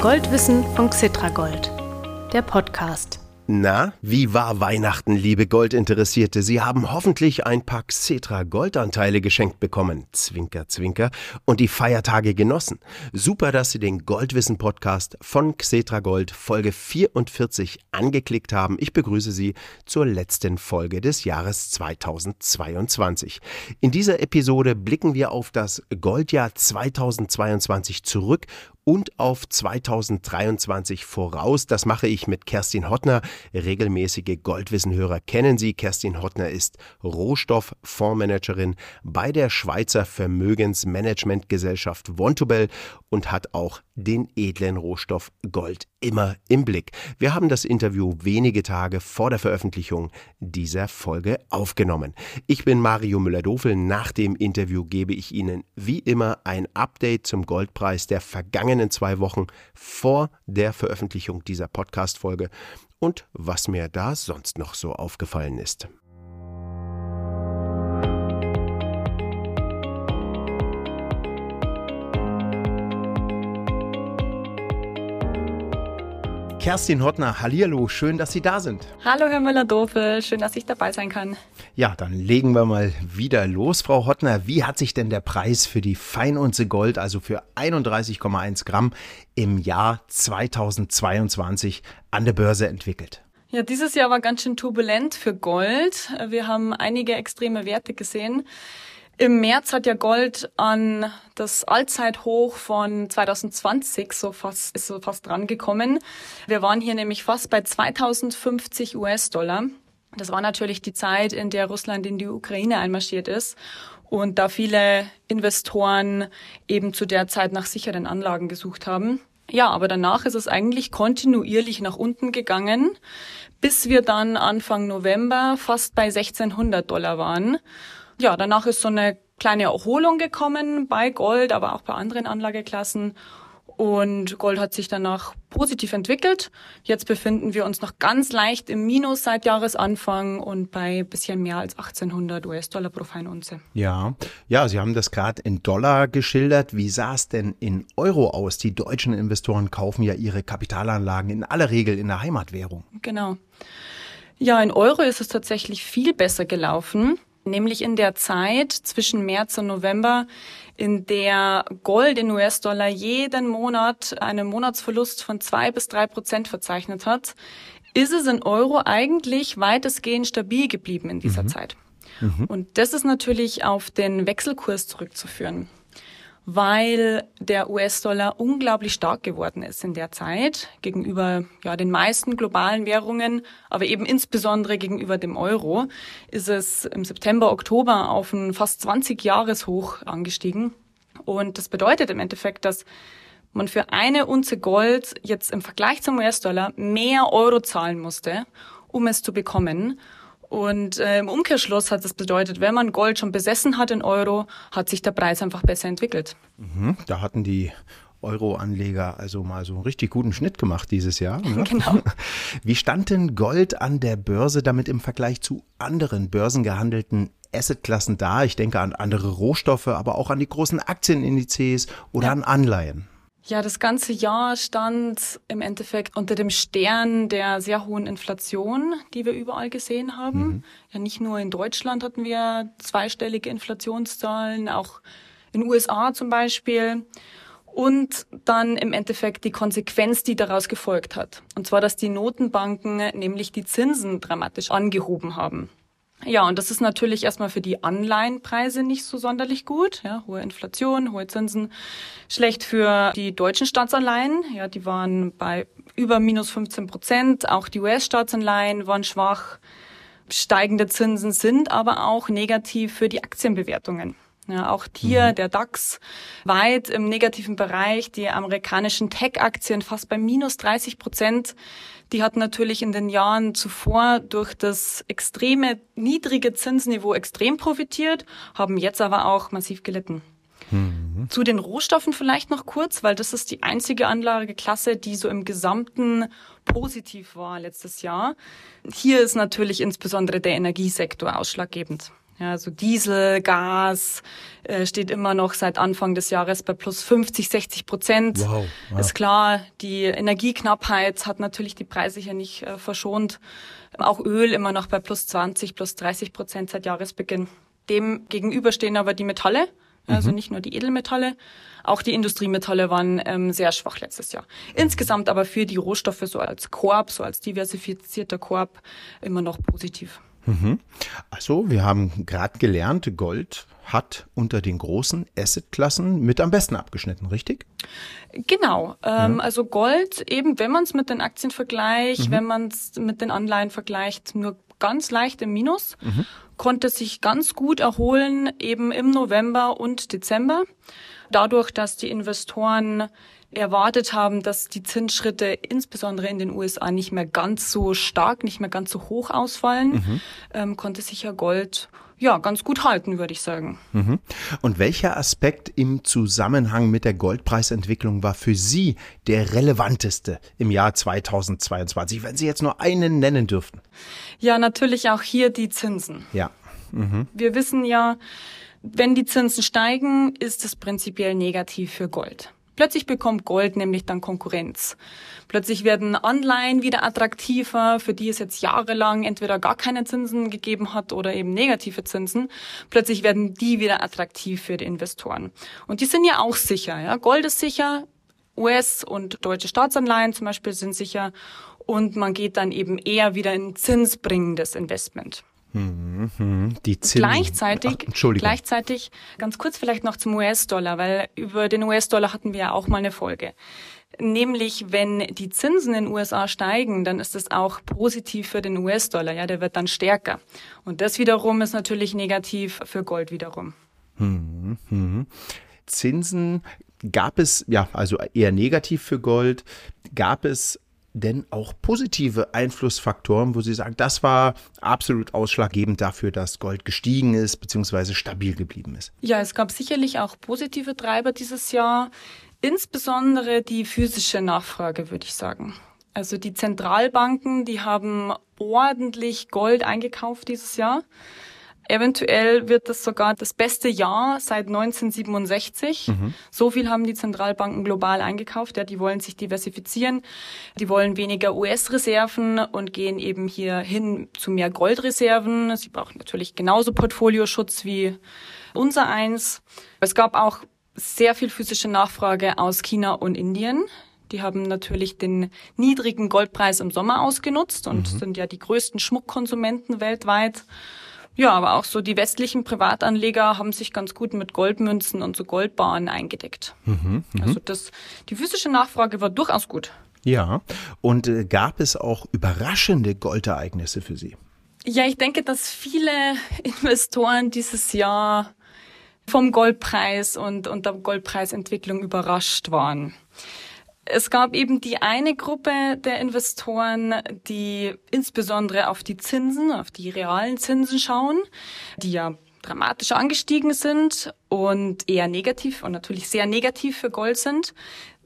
Goldwissen von Xitragold, der Podcast. Na, wie war Weihnachten, liebe Goldinteressierte? Sie haben hoffentlich ein paar Xetra Goldanteile geschenkt bekommen. Zwinker, zwinker. Und die Feiertage genossen. Super, dass Sie den Goldwissen Podcast von Xetra Gold Folge 44 angeklickt haben. Ich begrüße Sie zur letzten Folge des Jahres 2022. In dieser Episode blicken wir auf das Goldjahr 2022 zurück und auf 2023 voraus. Das mache ich mit Kerstin Hottner. Regelmäßige Goldwissenhörer kennen sie. Kerstin Hottner ist Rohstofffondsmanagerin bei der Schweizer Vermögensmanagementgesellschaft Wontobel und hat auch den edlen Rohstoff Gold immer im Blick. Wir haben das Interview wenige Tage vor der Veröffentlichung dieser Folge aufgenommen. Ich bin Mario Müller-Dofel. Nach dem Interview gebe ich Ihnen wie immer ein Update zum Goldpreis der vergangenen zwei Wochen vor der Veröffentlichung dieser Podcast-Folge und was mir da sonst noch so aufgefallen ist. Kerstin Hottner, Hallihallo, schön, dass Sie da sind. Hallo, Herr Müller-Dofel, schön, dass ich dabei sein kann. Ja, dann legen wir mal wieder los. Frau Hottner, wie hat sich denn der Preis für die Feinunze Gold, also für 31,1 Gramm, im Jahr 2022 an der Börse entwickelt? Ja, dieses Jahr war ganz schön turbulent für Gold. Wir haben einige extreme Werte gesehen. Im März hat ja Gold an das Allzeithoch von 2020 so fast, ist so fast dran gekommen. Wir waren hier nämlich fast bei 2050 US-Dollar. Das war natürlich die Zeit, in der Russland in die Ukraine einmarschiert ist. Und da viele Investoren eben zu der Zeit nach sicheren Anlagen gesucht haben. Ja, aber danach ist es eigentlich kontinuierlich nach unten gegangen, bis wir dann Anfang November fast bei 1600 Dollar waren ja, danach ist so eine kleine Erholung gekommen bei Gold, aber auch bei anderen Anlageklassen. Und Gold hat sich danach positiv entwickelt. Jetzt befinden wir uns noch ganz leicht im Minus seit Jahresanfang und bei bisschen mehr als 1800 US-Dollar pro Feinunze. Ja, ja, Sie haben das gerade in Dollar geschildert. Wie sah es denn in Euro aus? Die deutschen Investoren kaufen ja ihre Kapitalanlagen in aller Regel in der Heimatwährung. Genau. Ja, in Euro ist es tatsächlich viel besser gelaufen nämlich in der Zeit zwischen März und November, in der Gold in US-Dollar jeden Monat einen Monatsverlust von zwei bis drei Prozent verzeichnet hat, ist es in Euro eigentlich weitestgehend stabil geblieben in dieser mhm. Zeit. Mhm. Und das ist natürlich auf den Wechselkurs zurückzuführen weil der US-Dollar unglaublich stark geworden ist in der Zeit gegenüber ja, den meisten globalen Währungen, aber eben insbesondere gegenüber dem Euro ist es im September, Oktober auf ein fast 20 Jahreshoch angestiegen. Und das bedeutet im Endeffekt, dass man für eine Unze Gold jetzt im Vergleich zum US-Dollar mehr Euro zahlen musste, um es zu bekommen. Und äh, im Umkehrschluss hat das bedeutet, wenn man Gold schon besessen hat in Euro, hat sich der Preis einfach besser entwickelt. Mhm, da hatten die Euro-Anleger also mal so einen richtig guten Schnitt gemacht dieses Jahr. Ne? Genau. Wie stand denn Gold an der Börse damit im Vergleich zu anderen börsengehandelten Assetklassen da? Ich denke an andere Rohstoffe, aber auch an die großen Aktienindizes oder ja. an Anleihen. Ja, das ganze Jahr stand im Endeffekt unter dem Stern der sehr hohen Inflation, die wir überall gesehen haben. Mhm. Ja, nicht nur in Deutschland hatten wir zweistellige Inflationszahlen, auch in den USA zum Beispiel. Und dann im Endeffekt die Konsequenz, die daraus gefolgt hat. Und zwar, dass die Notenbanken nämlich die Zinsen dramatisch angehoben haben. Ja, und das ist natürlich erstmal für die Anleihenpreise nicht so sonderlich gut. Ja, hohe Inflation, hohe Zinsen. Schlecht für die deutschen Staatsanleihen. Ja, die waren bei über minus 15 Prozent. Auch die US-Staatsanleihen waren schwach. Steigende Zinsen sind aber auch negativ für die Aktienbewertungen. Ja, auch hier mhm. der DAX weit im negativen Bereich, die amerikanischen Tech-Aktien fast bei minus 30 Prozent. Die hatten natürlich in den Jahren zuvor durch das extreme niedrige Zinsniveau extrem profitiert, haben jetzt aber auch massiv gelitten. Mhm. Zu den Rohstoffen vielleicht noch kurz, weil das ist die einzige Anlageklasse, die so im Gesamten positiv war letztes Jahr. Hier ist natürlich insbesondere der Energiesektor ausschlaggebend. Ja, also Diesel, Gas äh, steht immer noch seit Anfang des Jahres bei plus 50, 60 Prozent. Wow, wow. Ist klar, die Energieknappheit hat natürlich die Preise hier nicht äh, verschont. Auch Öl immer noch bei plus 20, plus 30 Prozent seit Jahresbeginn. Dem gegenüber stehen aber die Metalle, also mhm. nicht nur die Edelmetalle, auch die Industriemetalle waren ähm, sehr schwach letztes Jahr. Insgesamt aber für die Rohstoffe so als Korb, so als diversifizierter Korb immer noch positiv. Mhm. Also, wir haben gerade gelernt, Gold hat unter den großen Assetklassen mit am besten abgeschnitten, richtig? Genau. Ähm, ja. Also Gold, eben wenn man es mit den Aktien vergleicht, mhm. wenn man es mit den Anleihen vergleicht, nur ganz leicht im Minus, mhm. konnte sich ganz gut erholen, eben im November und Dezember. Dadurch, dass die Investoren erwartet haben, dass die Zinsschritte insbesondere in den USA nicht mehr ganz so stark, nicht mehr ganz so hoch ausfallen, mhm. ähm, konnte sich ja Gold ja, ganz gut halten, würde ich sagen. Mhm. Und welcher Aspekt im Zusammenhang mit der Goldpreisentwicklung war für Sie der relevanteste im Jahr 2022, wenn Sie jetzt nur einen nennen dürften? Ja, natürlich auch hier die Zinsen. Ja. Mhm. Wir wissen ja, wenn die Zinsen steigen, ist es prinzipiell negativ für Gold. Plötzlich bekommt Gold nämlich dann Konkurrenz. Plötzlich werden Anleihen wieder attraktiver, für die es jetzt jahrelang entweder gar keine Zinsen gegeben hat oder eben negative Zinsen. Plötzlich werden die wieder attraktiv für die Investoren. Und die sind ja auch sicher. Ja? Gold ist sicher, US- und deutsche Staatsanleihen zum Beispiel sind sicher und man geht dann eben eher wieder in zinsbringendes Investment. Mhm, die Zinsen. Gleichzeitig, Ach, gleichzeitig, ganz kurz vielleicht noch zum US-Dollar, weil über den US-Dollar hatten wir ja auch mal eine Folge. Nämlich, wenn die Zinsen in den USA steigen, dann ist das auch positiv für den US-Dollar. Ja, der wird dann stärker. Und das wiederum ist natürlich negativ für Gold wiederum. Mhm, mhm. Zinsen gab es, ja, also eher negativ für Gold. Gab es denn auch positive Einflussfaktoren, wo Sie sagen, das war absolut ausschlaggebend dafür, dass Gold gestiegen ist bzw. stabil geblieben ist? Ja, es gab sicherlich auch positive Treiber dieses Jahr, insbesondere die physische Nachfrage, würde ich sagen. Also die Zentralbanken, die haben ordentlich Gold eingekauft dieses Jahr. Eventuell wird das sogar das beste Jahr seit 1967. Mhm. So viel haben die Zentralbanken global eingekauft. Ja, die wollen sich diversifizieren. Die wollen weniger US-Reserven und gehen eben hier hin zu mehr Goldreserven. Sie brauchen natürlich genauso Portfolioschutz wie unser eins. Es gab auch sehr viel physische Nachfrage aus China und Indien. Die haben natürlich den niedrigen Goldpreis im Sommer ausgenutzt und mhm. sind ja die größten Schmuckkonsumenten weltweit. Ja, aber auch so die westlichen Privatanleger haben sich ganz gut mit Goldmünzen und so Goldbahnen eingedeckt. Mhm, mh. Also das, die physische Nachfrage war durchaus gut. Ja, und äh, gab es auch überraschende Goldereignisse für Sie? Ja, ich denke, dass viele Investoren dieses Jahr vom Goldpreis und, und der Goldpreisentwicklung überrascht waren. Es gab eben die eine Gruppe der Investoren, die insbesondere auf die Zinsen, auf die realen Zinsen schauen, die ja dramatisch angestiegen sind und eher negativ und natürlich sehr negativ für Gold sind.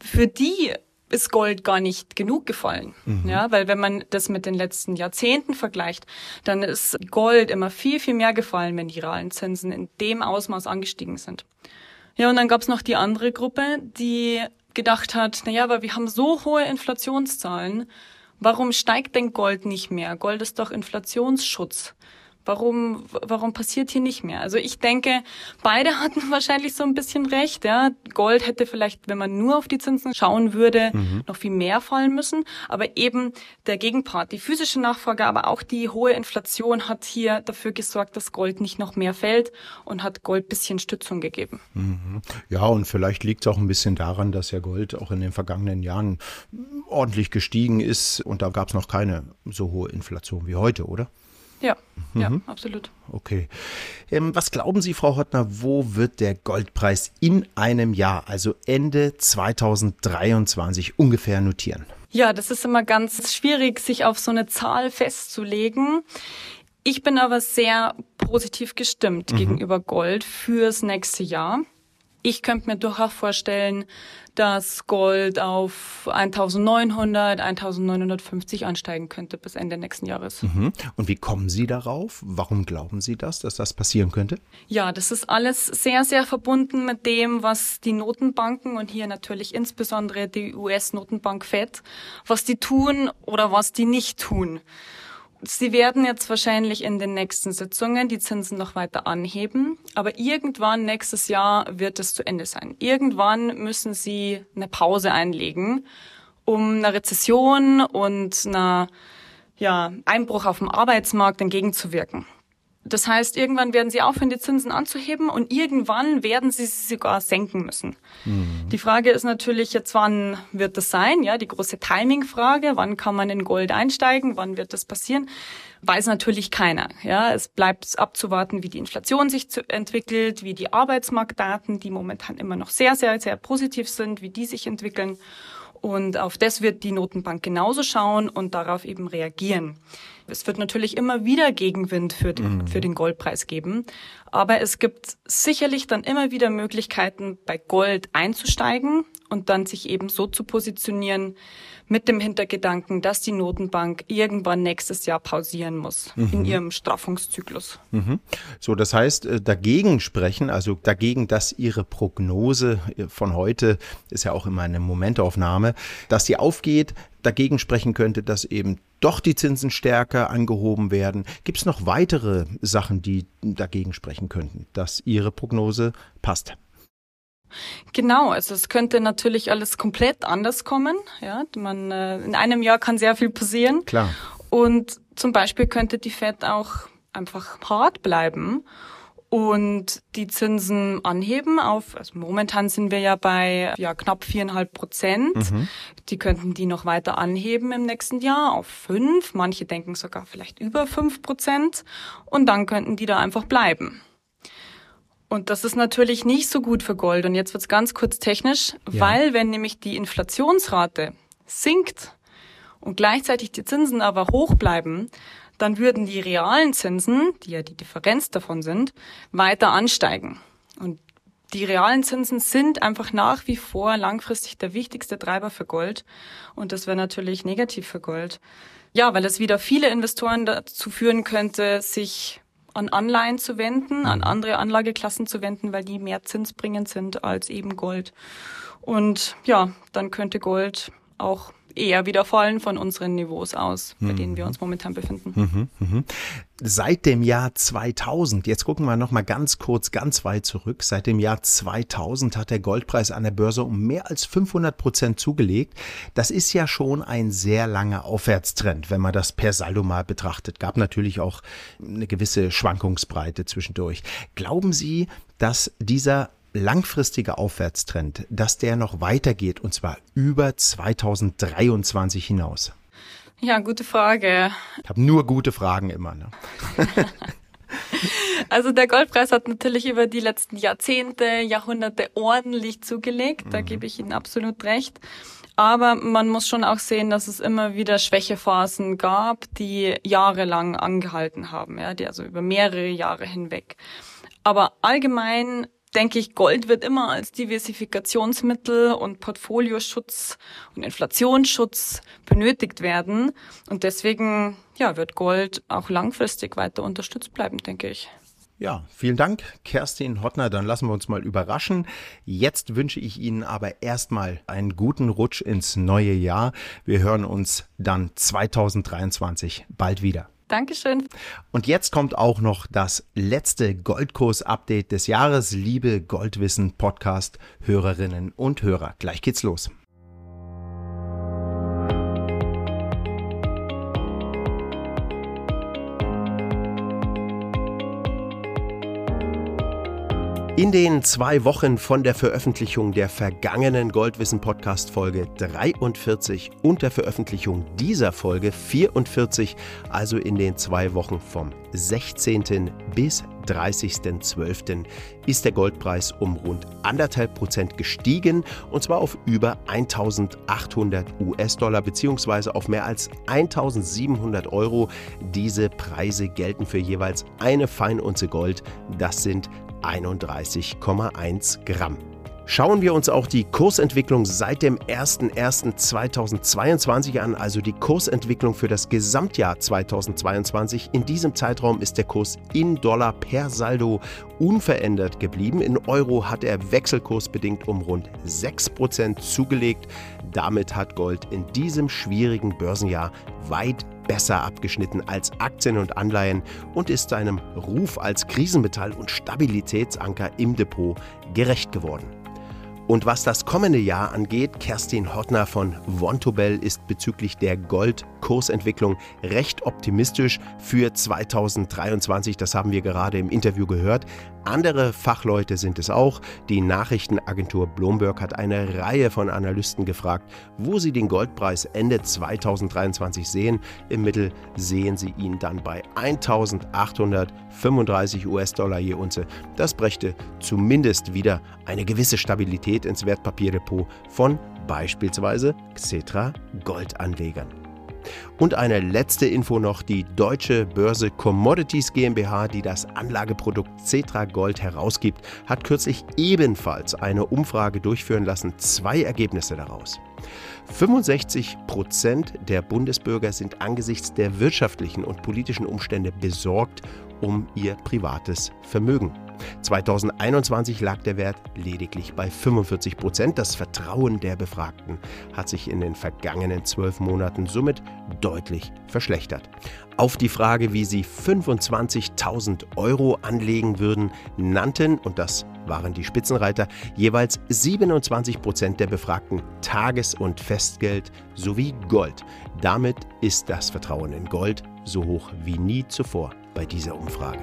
Für die ist Gold gar nicht genug gefallen. Mhm. Ja, weil wenn man das mit den letzten Jahrzehnten vergleicht, dann ist Gold immer viel, viel mehr gefallen, wenn die realen Zinsen in dem Ausmaß angestiegen sind. Ja, und dann gab's noch die andere Gruppe, die gedacht hat, naja, aber wir haben so hohe Inflationszahlen, warum steigt denn Gold nicht mehr? Gold ist doch Inflationsschutz. Warum, warum passiert hier nicht mehr? Also ich denke, beide hatten wahrscheinlich so ein bisschen recht. Ja. Gold hätte vielleicht, wenn man nur auf die Zinsen schauen würde, mhm. noch viel mehr fallen müssen. Aber eben der Gegenpart, die physische Nachfrage, aber auch die hohe Inflation hat hier dafür gesorgt, dass Gold nicht noch mehr fällt und hat Gold bisschen Stützung gegeben. Mhm. Ja, und vielleicht liegt es auch ein bisschen daran, dass ja Gold auch in den vergangenen Jahren ordentlich gestiegen ist und da gab es noch keine so hohe Inflation wie heute, oder? Ja, mhm. ja, absolut. Okay. Ähm, was glauben Sie, Frau Hottner, wo wird der Goldpreis in einem Jahr, also Ende 2023, ungefähr notieren? Ja, das ist immer ganz schwierig, sich auf so eine Zahl festzulegen. Ich bin aber sehr positiv gestimmt mhm. gegenüber Gold fürs nächste Jahr. Ich könnte mir durchaus vorstellen, dass Gold auf 1900, 1950 ansteigen könnte bis Ende nächsten Jahres. Mhm. Und wie kommen Sie darauf? Warum glauben Sie das, dass das passieren könnte? Ja, das ist alles sehr, sehr verbunden mit dem, was die Notenbanken und hier natürlich insbesondere die US-Notenbank Fed, was die tun oder was die nicht tun. Sie werden jetzt wahrscheinlich in den nächsten Sitzungen die Zinsen noch weiter anheben, aber irgendwann nächstes Jahr wird es zu Ende sein. Irgendwann müssen Sie eine Pause einlegen, um einer Rezession und einer ja, Einbruch auf dem Arbeitsmarkt entgegenzuwirken. Das heißt, irgendwann werden sie aufhören, die Zinsen anzuheben und irgendwann werden sie sie sogar senken müssen. Mhm. Die Frage ist natürlich jetzt, wann wird das sein? Ja, die große Timing-Frage. Wann kann man in Gold einsteigen? Wann wird das passieren? Weiß natürlich keiner. Ja, es bleibt abzuwarten, wie die Inflation sich entwickelt, wie die Arbeitsmarktdaten, die momentan immer noch sehr, sehr, sehr positiv sind, wie die sich entwickeln. Und auf das wird die Notenbank genauso schauen und darauf eben reagieren. Es wird natürlich immer wieder Gegenwind für, den, mhm. für den Goldpreis geben. Aber es gibt sicherlich dann immer wieder Möglichkeiten, bei Gold einzusteigen und dann sich eben so zu positionieren mit dem Hintergedanken, dass die Notenbank irgendwann nächstes Jahr pausieren muss mhm. in ihrem Straffungszyklus. Mhm. So, das heißt, äh, dagegen sprechen, also dagegen, dass Ihre Prognose äh, von heute ist ja auch immer eine Momentaufnahme, dass sie aufgeht, dagegen sprechen könnte, dass eben doch die Zinsen stärker angehoben werden. Gibt es noch weitere Sachen, die dagegen sprechen könnten, dass Ihre Prognose passt? Genau, also es könnte natürlich alles komplett anders kommen. Ja, man äh, in einem Jahr kann sehr viel passieren. Klar. Und zum Beispiel könnte die Fed auch einfach hart bleiben und die Zinsen anheben auf, also momentan sind wir ja bei ja, knapp viereinhalb Prozent. Mhm. Die könnten die noch weiter anheben im nächsten Jahr auf fünf. Manche denken sogar vielleicht über fünf Prozent. Und dann könnten die da einfach bleiben. Und das ist natürlich nicht so gut für Gold. Und jetzt wird's ganz kurz technisch, ja. weil wenn nämlich die Inflationsrate sinkt und gleichzeitig die Zinsen aber hoch bleiben, dann würden die realen Zinsen, die ja die Differenz davon sind, weiter ansteigen. Und die realen Zinsen sind einfach nach wie vor langfristig der wichtigste Treiber für Gold. Und das wäre natürlich negativ für Gold. Ja, weil es wieder viele Investoren dazu führen könnte, sich an Anleihen zu wenden, an andere Anlageklassen zu wenden, weil die mehr zinsbringend sind als eben Gold. Und ja, dann könnte Gold auch eher wieder fallen von unseren Niveaus aus, bei mhm. denen wir uns momentan befinden. Mhm, mhm. Seit dem Jahr 2000, jetzt gucken wir noch mal ganz kurz, ganz weit zurück. Seit dem Jahr 2000 hat der Goldpreis an der Börse um mehr als 500 Prozent zugelegt. Das ist ja schon ein sehr langer Aufwärtstrend, wenn man das per Saldo mal betrachtet. Gab natürlich auch eine gewisse Schwankungsbreite zwischendurch. Glauben Sie, dass dieser langfristige Aufwärtstrend, dass der noch weitergeht und zwar über 2023 hinaus? Ja, gute Frage. Ich habe nur gute Fragen immer. Ne? Also der Goldpreis hat natürlich über die letzten Jahrzehnte, Jahrhunderte ordentlich zugelegt. Da mhm. gebe ich Ihnen absolut recht. Aber man muss schon auch sehen, dass es immer wieder Schwächephasen gab, die jahrelang angehalten haben, ja, die also über mehrere Jahre hinweg. Aber allgemein denke ich, Gold wird immer als Diversifikationsmittel und Portfolioschutz und Inflationsschutz benötigt werden. Und deswegen ja, wird Gold auch langfristig weiter unterstützt bleiben, denke ich. Ja, vielen Dank, Kerstin Hottner. Dann lassen wir uns mal überraschen. Jetzt wünsche ich Ihnen aber erstmal einen guten Rutsch ins neue Jahr. Wir hören uns dann 2023 bald wieder. Dankeschön. Und jetzt kommt auch noch das letzte Goldkurs-Update des Jahres, liebe Goldwissen-Podcast-Hörerinnen und Hörer. Gleich geht's los. In den zwei Wochen von der Veröffentlichung der vergangenen Goldwissen Podcast Folge 43 und der Veröffentlichung dieser Folge 44, also in den zwei Wochen vom 16. bis 30.12. ist der Goldpreis um rund anderthalb Prozent gestiegen und zwar auf über 1800 US-Dollar beziehungsweise auf mehr als 1700 Euro. Diese Preise gelten für jeweils eine Feinunze Gold. Das sind 31,1 Gramm. Schauen wir uns auch die Kursentwicklung seit dem 01.01.2022 an, also die Kursentwicklung für das Gesamtjahr 2022. In diesem Zeitraum ist der Kurs in Dollar per Saldo unverändert geblieben. In Euro hat er wechselkursbedingt um rund 6% zugelegt. Damit hat Gold in diesem schwierigen Börsenjahr weit besser abgeschnitten als Aktien und Anleihen und ist seinem Ruf als Krisenmetall und Stabilitätsanker im Depot gerecht geworden. Und was das kommende Jahr angeht, Kerstin Hottner von Vontobel ist bezüglich der Goldkursentwicklung recht optimistisch für 2023. Das haben wir gerade im Interview gehört. Andere Fachleute sind es auch. Die Nachrichtenagentur Bloomberg hat eine Reihe von Analysten gefragt, wo sie den Goldpreis Ende 2023 sehen. Im Mittel sehen sie ihn dann bei 1835 US-Dollar je Unze. Das brächte zumindest wieder eine gewisse Stabilität ins Wertpapierdepot von beispielsweise Xetra Goldanlegern. Und eine letzte Info noch, die deutsche Börse Commodities GmbH, die das Anlageprodukt Cetra Gold herausgibt, hat kürzlich ebenfalls eine Umfrage durchführen lassen. Zwei Ergebnisse daraus. 65 Prozent der Bundesbürger sind angesichts der wirtschaftlichen und politischen Umstände besorgt um ihr privates Vermögen. 2021 lag der Wert lediglich bei 45 Prozent. Das Vertrauen der Befragten hat sich in den vergangenen zwölf Monaten somit deutlich verschlechtert. Auf die Frage, wie sie 25.000 Euro anlegen würden, nannten, und das waren die Spitzenreiter, jeweils 27 Prozent der Befragten Tages- und Festgeld sowie Gold. Damit ist das Vertrauen in Gold so hoch wie nie zuvor bei dieser Umfrage.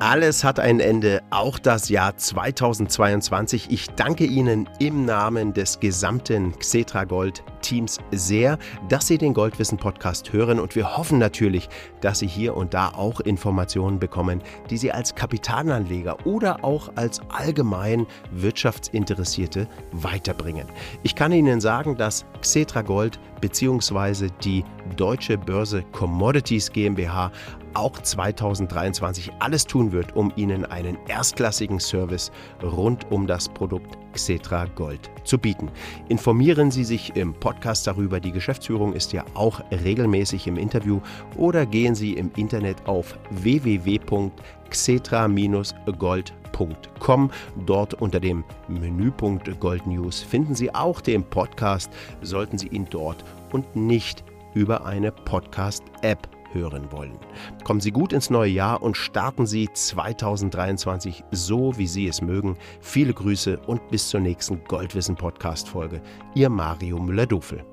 Alles hat ein Ende, auch das Jahr 2022. Ich danke Ihnen im Namen des gesamten Xetra Gold Teams sehr, dass Sie den Goldwissen Podcast hören und wir hoffen natürlich, dass Sie hier und da auch Informationen bekommen, die Sie als Kapitalanleger oder auch als allgemein Wirtschaftsinteressierte weiterbringen. Ich kann Ihnen sagen, dass Xetra Gold bzw. die Deutsche Börse Commodities GmbH auch 2023 alles tun wird, um Ihnen einen erstklassigen Service rund um das Produkt Xetra Gold zu bieten. Informieren Sie sich im Podcast darüber. Die Geschäftsführung ist ja auch regelmäßig im Interview oder gehen Sie im Internet auf www.xetra-gold.com. Dort unter dem Menüpunkt Gold News finden Sie auch den Podcast, sollten Sie ihn dort und nicht über eine Podcast-App hören wollen. Kommen Sie gut ins neue Jahr und starten Sie 2023 so, wie Sie es mögen. Viele Grüße und bis zur nächsten Goldwissen Podcast Folge. Ihr Mario Müller-Dufel.